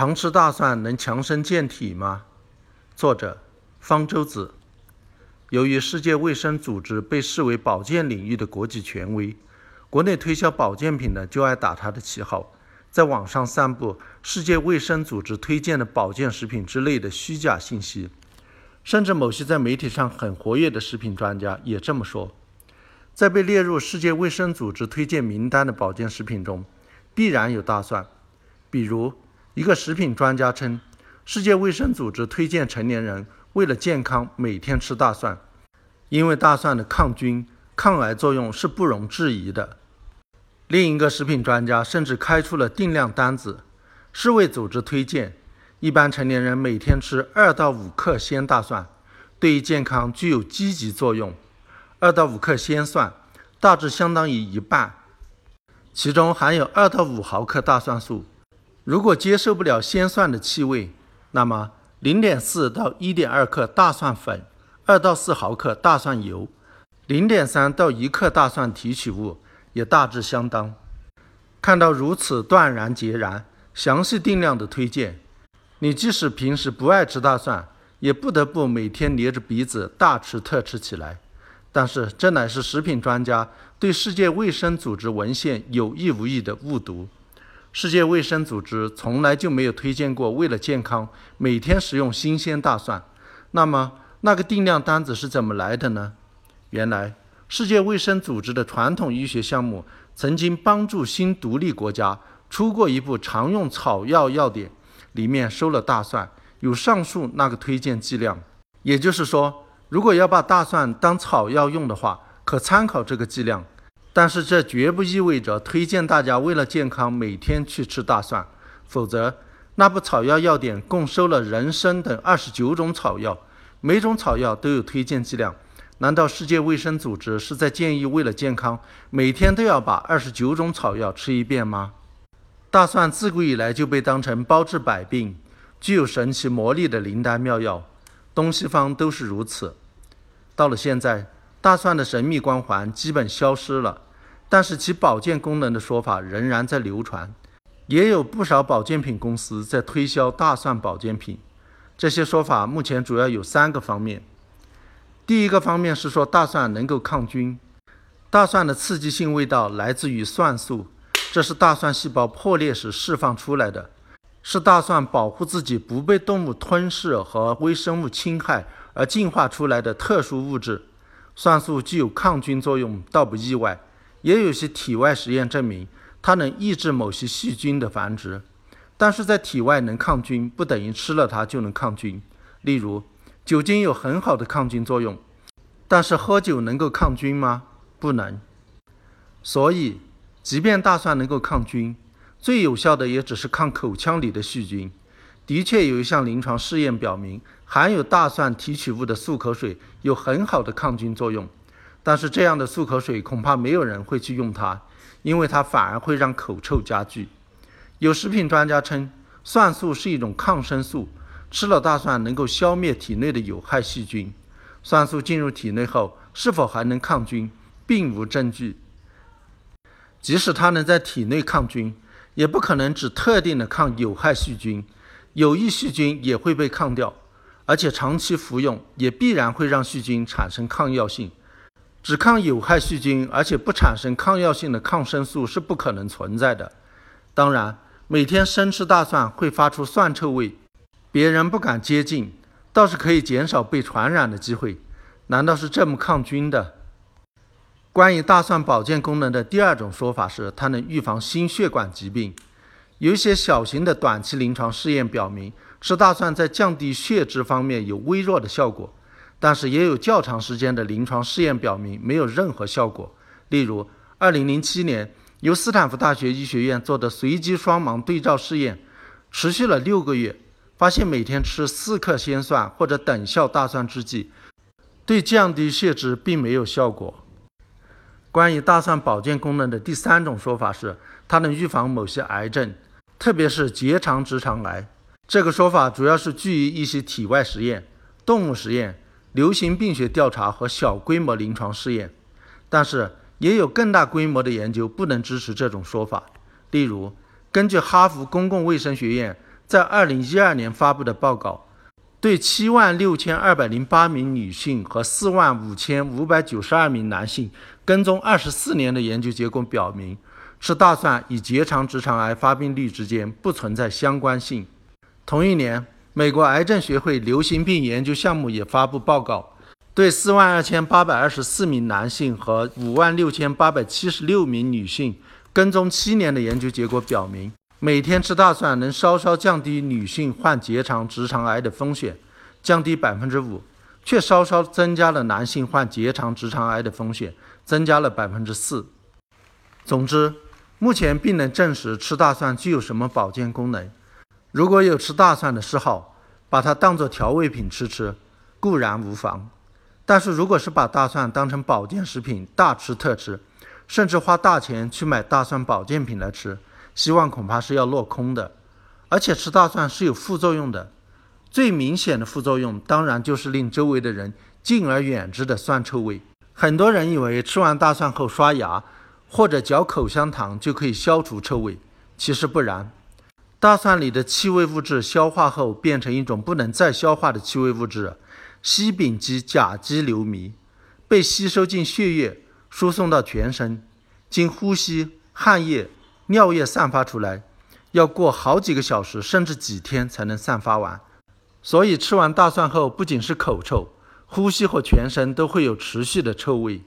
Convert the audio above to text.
常吃大蒜能强身健体吗？作者：方舟子。由于世界卫生组织被视为保健领域的国际权威，国内推销保健品的就爱打它的旗号，在网上散布世界卫生组织推荐的保健食品之类的虚假信息。甚至某些在媒体上很活跃的食品专家也这么说。在被列入世界卫生组织推荐名单的保健食品中，必然有大蒜，比如。一个食品专家称，世界卫生组织推荐成年人为了健康每天吃大蒜，因为大蒜的抗菌、抗癌作用是不容置疑的。另一个食品专家甚至开出了定量单子，世卫组织推荐一般成年人每天吃二到五克鲜大蒜，对于健康具有积极作用。二到五克鲜蒜大致相当于一半，其中含有二到五毫克大蒜素。如果接受不了鲜蒜的气味，那么零点四到一点二克大蒜粉、二到四毫克大蒜油、零点三到一克大蒜提取物也大致相当。看到如此断然截然、详细定量的推荐，你即使平时不爱吃大蒜，也不得不每天捏着鼻子大吃特吃起来。但是，这乃是食品专家对世界卫生组织文献有意无意的误读。世界卫生组织从来就没有推荐过为了健康每天食用新鲜大蒜。那么，那个定量单子是怎么来的呢？原来，世界卫生组织的传统医学项目曾经帮助新独立国家出过一部常用草药药典，里面收了大蒜，有上述那个推荐剂量。也就是说，如果要把大蒜当草药用的话，可参考这个剂量。但是这绝不意味着推荐大家为了健康每天去吃大蒜，否则那部草药药典共收了人参等二十九种草药，每种草药都有推荐剂量。难道世界卫生组织是在建议为了健康每天都要把二十九种草药吃一遍吗？大蒜自古以来就被当成包治百病、具有神奇魔力的灵丹妙药，东西方都是如此。到了现在。大蒜的神秘光环基本消失了，但是其保健功能的说法仍然在流传，也有不少保健品公司在推销大蒜保健品。这些说法目前主要有三个方面。第一个方面是说大蒜能够抗菌，大蒜的刺激性味道来自于蒜素，这是大蒜细胞破裂时释放出来的，是大蒜保护自己不被动物吞噬和微生物侵害而进化出来的特殊物质。蒜素具有抗菌作用，倒不意外。也有些体外实验证明，它能抑制某些细菌的繁殖。但是在体外能抗菌，不等于吃了它就能抗菌。例如，酒精有很好的抗菌作用，但是喝酒能够抗菌吗？不能。所以，即便大蒜能够抗菌，最有效的也只是抗口腔里的细菌。的确有一项临床试验表明，含有大蒜提取物的漱口水有很好的抗菌作用。但是这样的漱口水恐怕没有人会去用它，因为它反而会让口臭加剧。有食品专家称，蒜素是一种抗生素，吃了大蒜能够消灭体内的有害细菌。蒜素进入体内后，是否还能抗菌，并无证据。即使它能在体内抗菌，也不可能只特定的抗有害细菌。有益细菌也会被抗掉，而且长期服用也必然会让细菌产生抗药性。只抗有害细菌而且不产生抗药性的抗生素是不可能存在的。当然，每天生吃大蒜会发出蒜臭味，别人不敢接近，倒是可以减少被传染的机会。难道是这么抗菌的？关于大蒜保健功能的第二种说法是，它能预防心血管疾病。有一些小型的短期临床试验表明，吃大蒜在降低血脂方面有微弱的效果，但是也有较长时间的临床试验表明没有任何效果。例如，2007年由斯坦福大学医学院做的随机双盲对照试验，持续了六个月，发现每天吃四克鲜蒜或者等效大蒜制剂，对降低血脂并没有效果。关于大蒜保健功能的第三种说法是，它能预防某些癌症。特别是结肠直肠癌，这个说法主要是基于一些体外实验、动物实验、流行病学调查和小规模临床试验，但是也有更大规模的研究不能支持这种说法。例如，根据哈佛公共卫生学院在二零一二年发布的报告，对七万六千二百零八名女性和四万五千五百九十二名男性跟踪二十四年的研究结果表明，吃大蒜与结肠直肠癌发病率之间不存在相关性。同一年，美国癌症学会流行病研究项目也发布报告，对四万二千八百二十四名男性和五万六千八百七十六名女性跟踪七年的研究结果表明。每天吃大蒜能稍稍降低女性患结肠直肠癌的风险，降低百分之五，却稍稍增加了男性患结肠直肠癌的风险，增加了百分之四。总之，目前并能证实吃大蒜具有什么保健功能。如果有吃大蒜的嗜好，把它当做调味品吃吃，固然无妨；但是如果是把大蒜当成保健食品大吃特吃，甚至花大钱去买大蒜保健品来吃，希望恐怕是要落空的，而且吃大蒜是有副作用的。最明显的副作用当然就是令周围的人敬而远之的酸臭味。很多人以为吃完大蒜后刷牙或者嚼口香糖就可以消除臭味，其实不然。大蒜里的气味物质消化后变成一种不能再消化的气味物质——烯丙基甲基硫醚，被吸收进血液，输送到全身，经呼吸、汗液。尿液散发出来，要过好几个小时，甚至几天才能散发完。所以吃完大蒜后，不仅是口臭，呼吸和全身都会有持续的臭味。